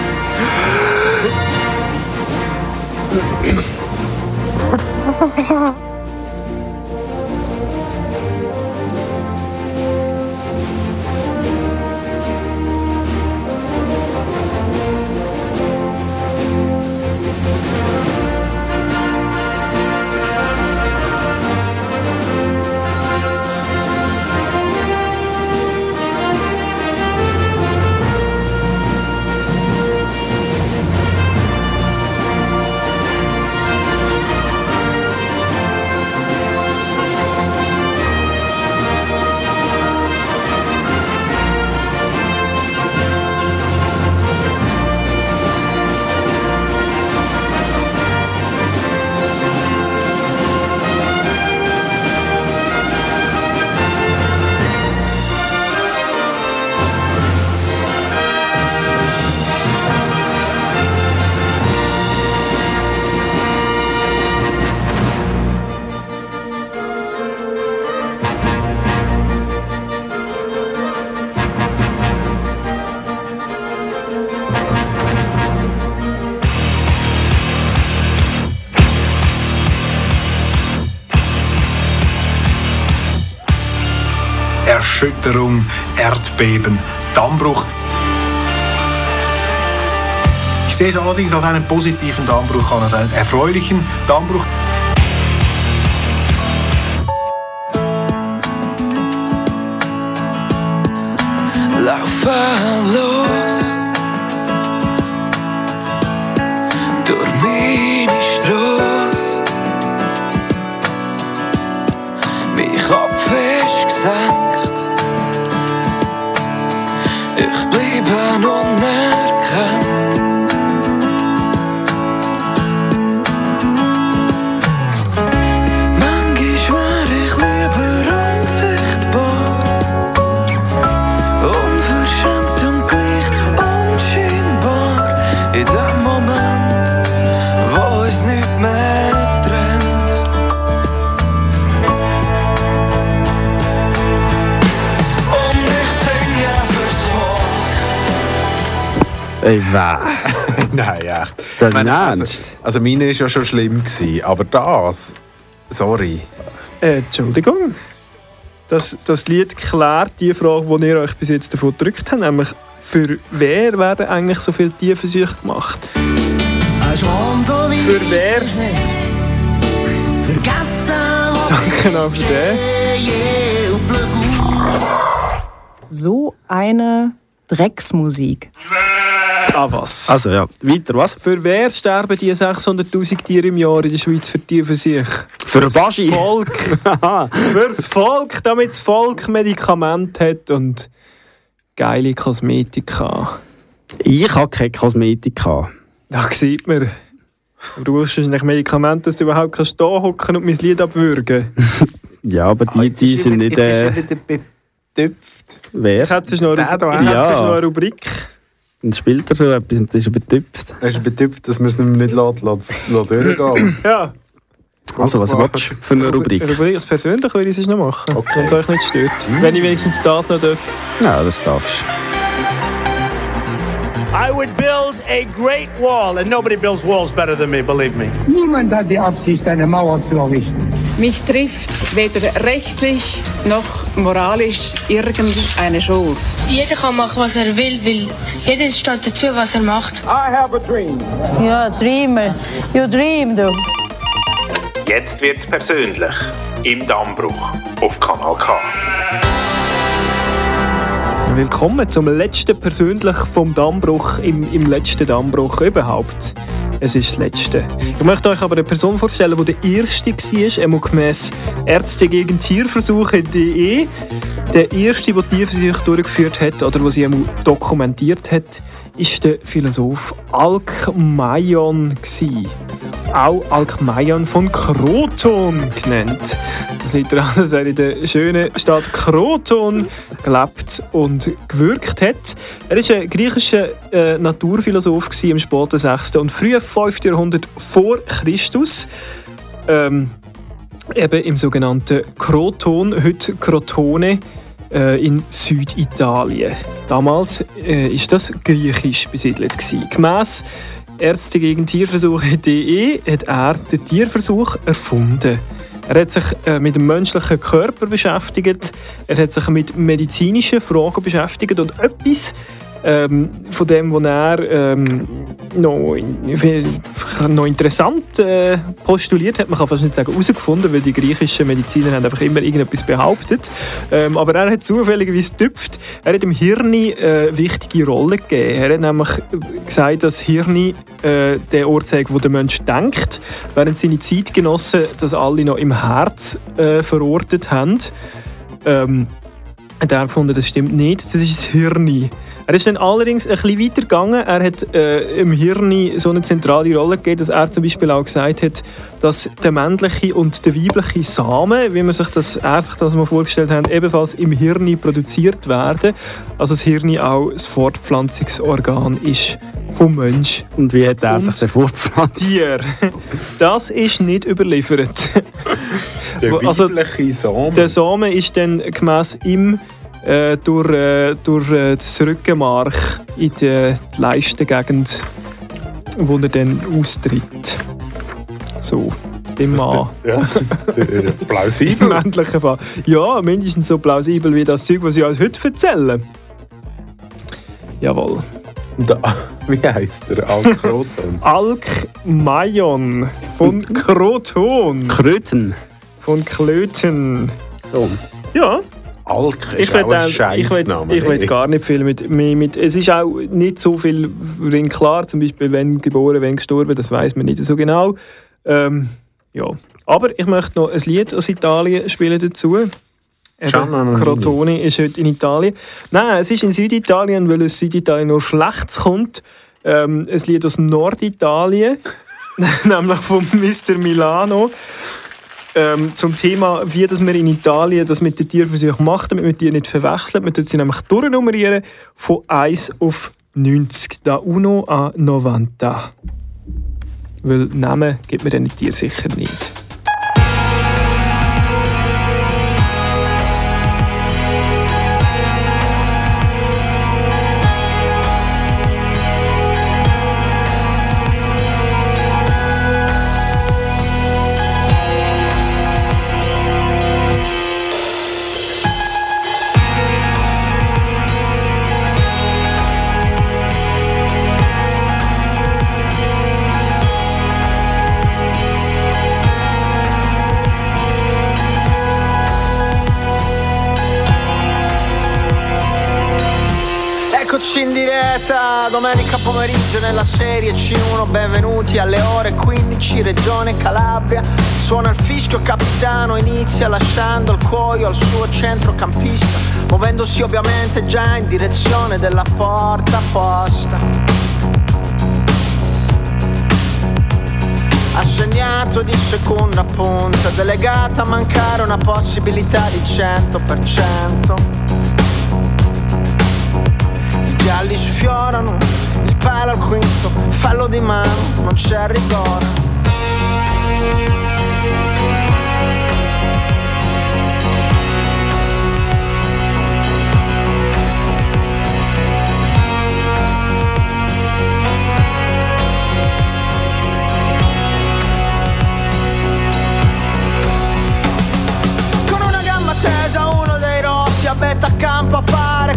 Erschütterung, Erdbeben, Dammbruch. Ich sehe es allerdings als einen positiven Dammbruch an, als einen erfreulichen Dammbruch. Ey, weh. Nein, echt. Das Ich meine, ernst? also, also meine war ja schon schlimm, gewesen, aber das, sorry. Äh, Entschuldigung. Das, das Lied klärt die Frage, die ihr euch bis jetzt davon gedrückt habt, nämlich für wer werden eigentlich so viele Tierversuche gemacht? Für wer? Danke noch für den. So eine Drecksmusik. Ah, was? Also ja, weiter, was? Für wer sterben die 600'000 Tiere im Jahr in der Schweiz für Tierversuche? Für den Baschi. Das Volk. Fürs Volk, damit das Volk Medikamente hat und geile Kosmetika. Ich habe keine Kosmetika. Da sieht man. Du brauchst wahrscheinlich Medikamente, dass du überhaupt kannst stehen hocken und mein Lied abwürgen. Ja, aber die, die sind nicht... Äh, betüpft. wer? Ich hätte sonst noch, Der da ich hätte sonst noch Ja. eine Rubrik. Dann spielt er so etwas und das ist übertüpft. Er ist betüpft, dass man es nicht lässt, lässt durchgehen Ja. Also, was willst du für eine Rubrik? Rubrik das persönlich würde ich es noch machen, Okay. wenn es euch nicht stört. Wenn ich wenigstens das noch darf. Ja, das darfst I would build a great wall, and nobody builds walls better than me, believe me. Niemand hat die Absicht, eine Mauer zu errichten. Mich trifft weder rechtlich noch moralisch irgendeine Schuld. Jeder kann machen, was er will, weil jeder steht dazu, was er macht. I have a dream. Ja, Dreamer. You dream, du. Jetzt wird's persönlich. Im Dammbruch auf Kanal K. Willkommen zum letzten persönlich vom Dammbruch, im, im letzten Dammbruch überhaupt. Es ist das Letzte. Ich möchte euch aber eine Person vorstellen, die der Erste war, einmal gemäss Ärzte gegen Tierversuche.de. Der Erste, der Tierversuche durchgeführt hat oder der sie dokumentiert hat, ist der Philosoph Alkmaion. Auch Alkmaion von Kroton genannt. Das liegt daran, dass er in der schönen Stadt Kroton gelebt und gewirkt hat. Er war ein griechischer äh, Naturphilosoph im späten 6. und frühen 5. Jahrhundert vor Christus. Ähm, eben im sogenannten Kroton, heute Crotone äh, in Süditalien. Damals äh, ist das griechisch besiedelt gewesen. Gemäss Ärzte gegen Tierversuche.de hat er den Tierversuch erfunden. Er hat sich äh, mit dem menschlichen Körper beschäftigt, er hat sich mit medizinischen Fragen beschäftigt und etwas ähm, von dem, was er ähm, noch, noch interessant äh, postuliert hat, man kann fast nicht sagen herausgefunden, weil die griechischen Mediziner haben einfach immer irgendetwas behauptet. Ähm, aber er hat zufälligerweise getüpft, er hat dem Hirn äh, wichtige Rolle gegeben. Er hat nämlich gesagt, dass Hirn äh, der Ort zeigt, wo der Mensch denkt, während seine Zeitgenossen das alle noch im Herz äh, verortet haben. Ähm, hat er gefunden, das stimmt nicht, das ist das Hirn. Er ist dann allerdings ein bisschen weiter gegangen. Er hat äh, im Hirn so eine zentrale Rolle gegeben, dass er zum Beispiel auch gesagt hat, dass der männliche und der weibliche Samen, wie man sich das, er sich das mal vorgestellt hat, ebenfalls im Hirn produziert werden. Also das Hirn auch das Fortpflanzungsorgan ist vom Mensch. Und wie hat er sich denn fortpflanzt? Tier. Das ist nicht überliefert. Der Also, weibliche Samen. Der Samen ist dann gemäss ihm äh, durch, äh, durch äh, das Rückenmark in die Leistengegend, wo er dann austritt. So, im Mann. Ja, Im plausibel. männlichen Fall. Ja, mindestens so plausibel wie das Zeug, was sie uns heute erzählen. Jawohl. Und, wie heisst der? Alkroton. Alkmaion von Kroton. Kröten. Von Klöten. Ja. Alk Ich ist will, auch ein ich will, Scheissname. ich will gar nicht viel mit, mit, mit. Es ist auch nicht so viel drin klar, zum Beispiel, wenn geboren, wenn gestorben, das weiß man nicht so genau. Ähm, ja. Aber ich möchte noch ein Lied aus Italien spielen dazu. Eben. Crotone ist heute in Italien. Nein, es ist in Süditalien, weil aus Süditalien nur Schlechtes kommt. Ähm, ein Lied aus Norditalien, nämlich von Mr. Milano. Ähm, zum Thema, wie dass man in Italien das mit den Tierversuchen macht, damit man die nicht verwechselt. Man tut sie nämlich durchnummerieren von 1 auf 90. Da uno a 90. Weil Namen gibt man den Tier sicher nicht. Domenica pomeriggio nella serie C1, benvenuti alle ore 15, Regione Calabria. Suona il fischio capitano, inizia lasciando il cuoio al suo centrocampista, muovendosi ovviamente già in direzione della porta apposta. Assegnato di seconda punta, delegata a mancare una possibilità di 100%. I gialli sfiorano, il palo al quinto, fallo di mano, non c'è rigore.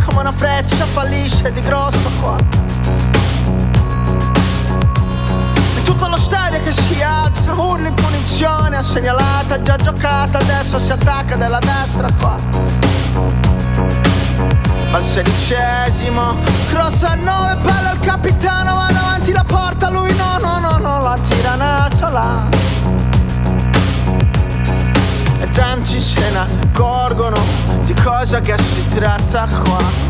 Come una freccia fallisce di grosso qua. E tutto lo stadio che si alza urla in punizione ha segnalata già giocata adesso si attacca dalla destra qua. Al sedicesimo cross a nove palle al capitano va davanti la porta lui no no no no la tira in alto là tanti se ne accorgono di cosa che si tratta qua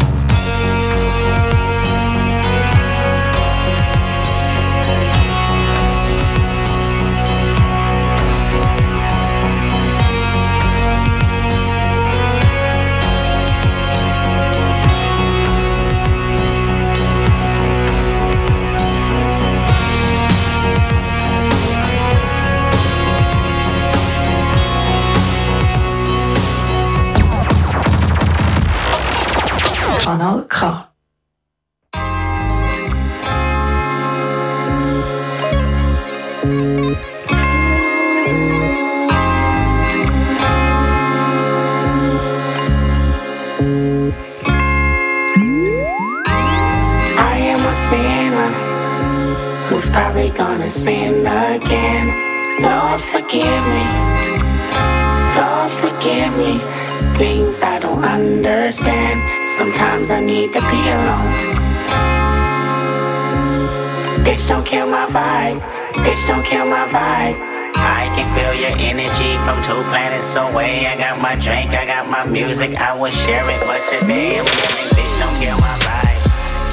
Bitch, don't kill my vibe. I can feel your energy from two planets away. I got my drink, I got my music, I will share it, but today I'm yelling, bitch, don't kill my vibe.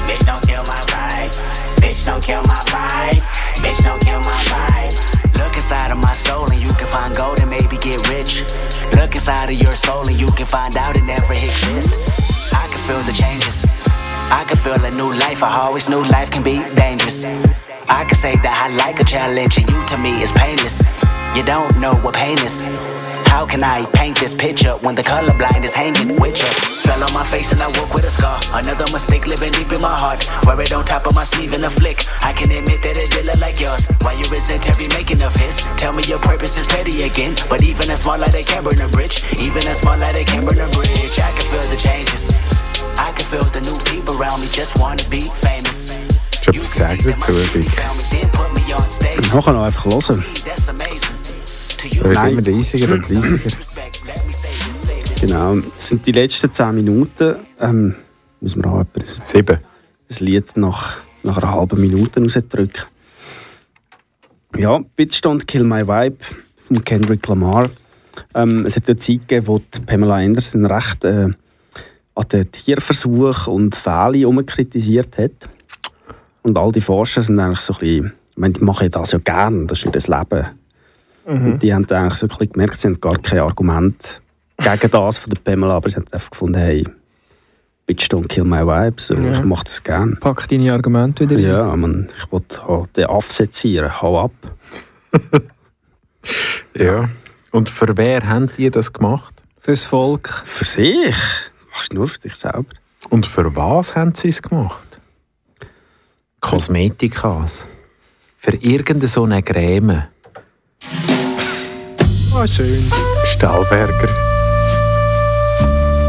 Bitch, don't kill my vibe. Bitch, don't kill my vibe. Bitch, don't kill my vibe. Look inside of my soul and you can find gold and maybe get rich. Look inside of your soul and you can find out it never exists. I can feel the changes. I can feel a new life. I always knew life can be dangerous. I can say that I like a challenge and you to me is painless. You don't know what pain is. How can I paint this picture when the colorblind is hanging with you? Fell on my face and I woke with a scar. Another mistake living deep in my heart. Wear it on top of my sleeve in a flick. I can admit that it did look like yours. Why you resent every making of his? Tell me your purpose is petty again. But even a small light, they can burn a bridge. Even a small light, they can burn a bridge. I can feel the changes. I can feel the new people around me just wanna be famous. Hast du etwas sagen dazu, Big? Man kann auch einfach hören. Wird immer leisiger und leisiger. Genau, das sind die letzten 10 Minuten. Ähm, muss man auch etwas, Sieben. das Lied nach, nach einer halben Minute rausdrücken. Ja, Bitstand Kill My Vibe von Kendrick Lamar. Ähm, es hat eine Zeit gegeben, wo Pamela Anderson recht äh, an den Tierversuchen und Fehlen kritisiert hat. Und all die Forscher sind eigentlich so ein bisschen, ich meine, die machen das ja gern, das ist ihr Leben. Mhm. Und die haben eigentlich so ein bisschen gemerkt, sie haben gar kein Argument gegen das von der Pamela, aber sie haben einfach gefunden, hey, Bitch don't kill my vibe, so, Ja. ich mache das gern. Pack deine Argumente wieder Ja, man, ich wollte halt den Aff sezieren, hau ab. Ja. Und für wer habt ihr das gemacht? Fürs Volk. Für sich? Machst du nur für dich selber. Und für was haben sie es gemacht? Kosmetikas. Für irgendeine so eine Creme. Oh, schön. Stahlberger.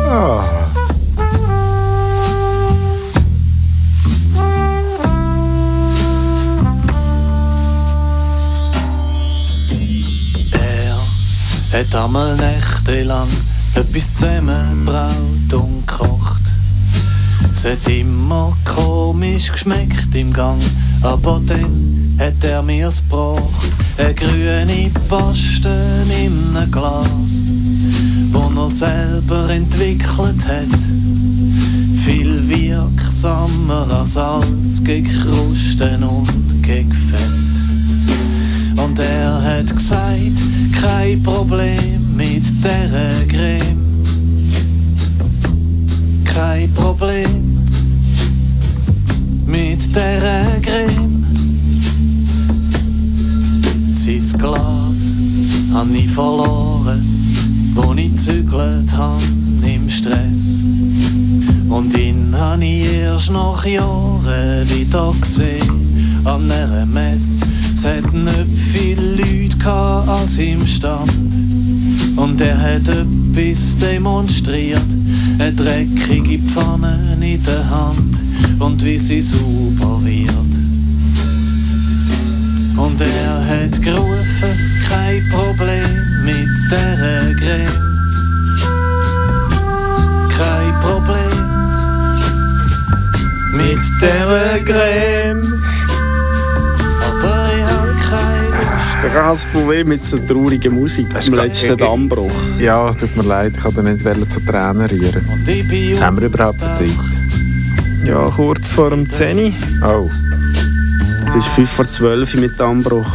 Ah. Er hat einmal nächtelang etwas zusammengebraut und gekocht. Es hat immer komisch geschmeckt im Gang, aber dann hat er mir's gebracht. Eine grüne Paste in einem Glas, wo er selber entwickelt hat. Viel wirksamer als Salz gegen Krusten und gegen Fett. Und er hat gesagt, kein Problem mit dieser Creme. Kein Problem mit dieser Creme. Sein Glas han ich verloren, wo ich zügelt han im Stress. Und ihn han ich erst nach Jahren wieder gesehen an einer Messe. Es hat nicht viele Leute gehabt an seinem Stand. Und er hat etwas demonstriert, eine dreckige Pfanne in der Hand und wie sie sauber wird. Und er hat gerufen, kein Problem mit der Creme. Kein Problem dieser Creme. Ich habe das Problem mit so trauriger Musik am letzten Dammbruch. Ja, es tut mir leid, ich wollte nicht zu Tränen rühren. Jetzt haben wir überhaupt Zeit. Ja, kurz vor dem 10. Oh. Es ist 5 vor 12 mit Dammbruch.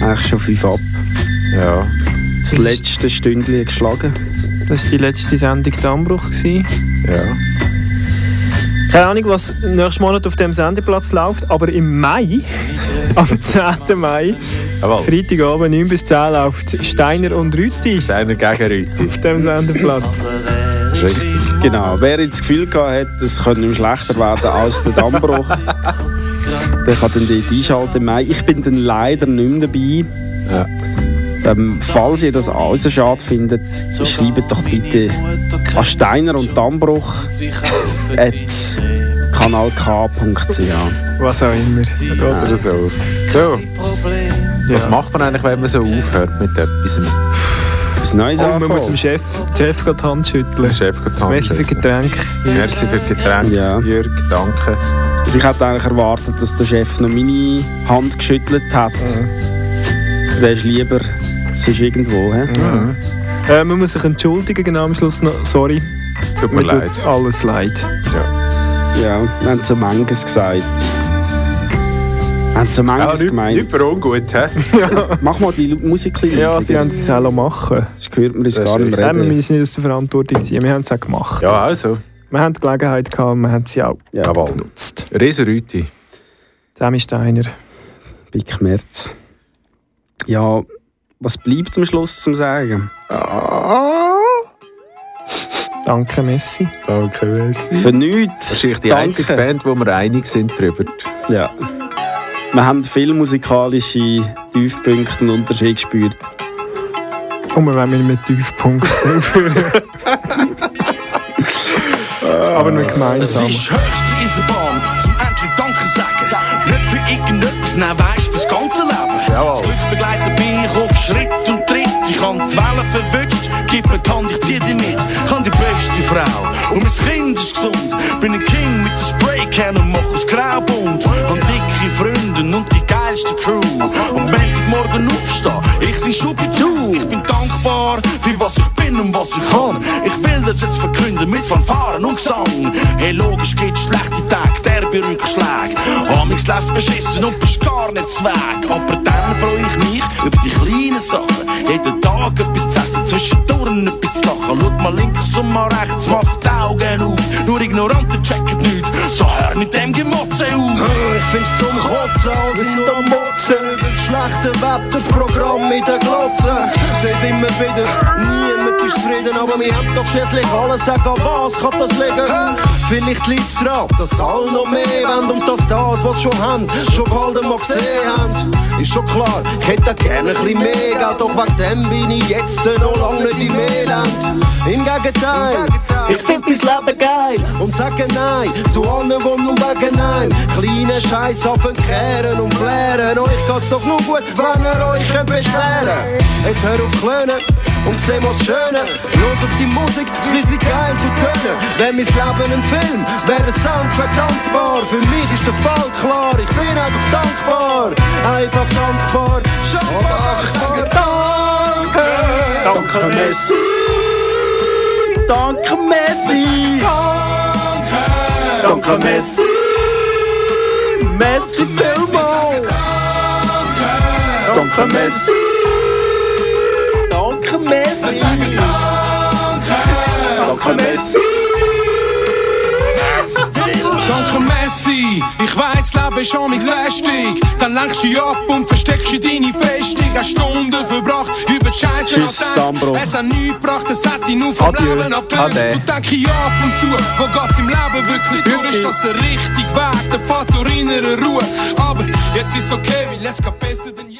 Eigentlich schon 5 ab. Ja. Das letzte Stündchen geschlagen. Das war die letzte Sendung Dammbruch. gewesen. Ja. Keine Ahnung, was nächsten Monat auf dem Sendeplatz läuft, aber im Mai, am 10. Mai, Jawohl. Freitagabend 9 bis 10 läuft Steiner und Rüti Steiner gegen Rüti. auf dem Sendeplatz. Richtig. Genau. Wer jetzt das Gefühl gehabt hat, es könnte nicht mehr schlechter werden als der Dammbruch, der kann dann dort einschalten im Mai. Ich bin dann leider nicht mehr dabei. Ja. Ähm, falls ihr das auch so schade findet, schreibt doch bitte an Steiner und Dammbruch at kanalk.ch. Was auch immer. Oder so. So, was Ja. macht man eigentlich, wenn man so aufhört mit etwas? Was Neues Und man muss dem Chef, Chef gerade die Hand schütteln. Chef geht die Hand Merci für. Getränk. Merci für Getränk, Ja. Jürg, danke. Also ich hätte eigentlich erwartet, dass der Chef noch meine Hand geschüttelt hat. Der ist lieber sonst irgendwo. He? Mhm. Äh, man muss sich entschuldigen, genau am Schluss noch. Sorry. Tut mir Mir leid. tut alles leid. Ja. Ja, wir haben so manches gesagt. Wir haben so Ja, manches nicht, gemeint. nicht für ungut, hä? Mach mal die Musik ein Ja, sie haben es auch machen. Das hört man uns Das gar ist nicht mehr Nein, wir reden. müssen nicht aus der Verantwortung ziehen. Wir haben es auch gemacht. Ja, also. Wir haben die Gelegenheit gehabt und wir haben sie auch Jawohl. genutzt. Riese Rüti. Sammy Steiner. Big Merz. Ja, was bleibt am Schluss zum Sagen? Danke, Messi. Danke, Messi. Für nichts. Wahrscheinlich die Danke. einzige Band, wo wir einig sind drüber. Ja. Wir haben viele musikalische Tiefpunkte und Unterschiede gespürt. Und wir wollen mit Tiefpunkten aufhören. Aber nur gemeinsam. Es ist höchste Eisenbahn, zum endlich Danke sagen. Nicht für irgendetwas, nein, weisst fürs ganze Leben. Das Glück begleitet bin ich auf Schritt und Tritt. Ich han die Wellen verwünscht, gib mir die Hand, ich zieh die mit. Ich han die beste Frau und mein Kind ist gesund. Bin ein King mit der Spraycan und mach es graubunt. Han dicke Freunde und die geilste Crew. Am Montagmorgen aufstehen, ich sind Schubidu. Ich bin dankbar für was ich bin und was ich kann. Ich will das jetzt verkünden mit Fanfaren und Gesang. Hey, logisch gibt's schlechte Tage, derbe Rückschläge. Amix läuft's beschissen und bist gar nicht zweig. Aber dann freu ich mich über die kleinen Sachen. Jeden Tag etwas zu essen, zwischendurch etwas zu lachen. Schaut mal links und mal rechts, macht Augen auf. Nur Ignoranten checken nichts. So hör mit dem Gemotze auf. Ich find's zum Kotzen, wir sind am Motzen über das schlechte Wetter, das Programm mit den Glotzen. Seh's immer wieder, niemand ist zufrieden, aber wir haben doch schließlich alles, sag an was kann das liegen? Vielleicht liegt's dran, dass alle noch mehr wollen und dass das, was schon haben, schon bald einmal gesehen haben. Ist schon klar, ich hätte gerne ein bisschen mehr Geld, doch wegen dem bin ich jetzt noch lange nicht im Elend. Im Gegenteil, ich find mein Leben geil und sage nein zu allen, die nur wegen nein kleine Scheiß kehren und klären. Euch geht's doch nur gut, wenn ihr euch beschweren Jetzt hör auf klönen und seh das Schöne. Los auf die Musik, wie sie geil tut tönen. Wenn mein Leben ein Film, wäre ein Soundtrack tanzbar. Für mich ist der Fall klar, ich bin einfach dankbar. Einfach dankbar. Schon ich sage Danke. Danke, Messi. Danke, Messi. Danke. Danke, Messi. Messi vielmal. Danke, Messi. Danke, Messi. Danke, Messi. Danke Messi, ich weiss, Leben ist amigs lästig. Dann lenkst du ab und versteckst in deine Festung. Eine Stunde verbracht, über die Scheiße Tschüss, Dammbruch. Es hat nichts gebracht, es hat dich nur vom Adieu. Leben abgelenkt. Ade. Du denk ich ab und zu, wo geht's im Leben wirklich durch? Ist das der richtige Weg, der Pfad zur inneren Ruhe? Aber jetzt ist okay, weil es geht besser denn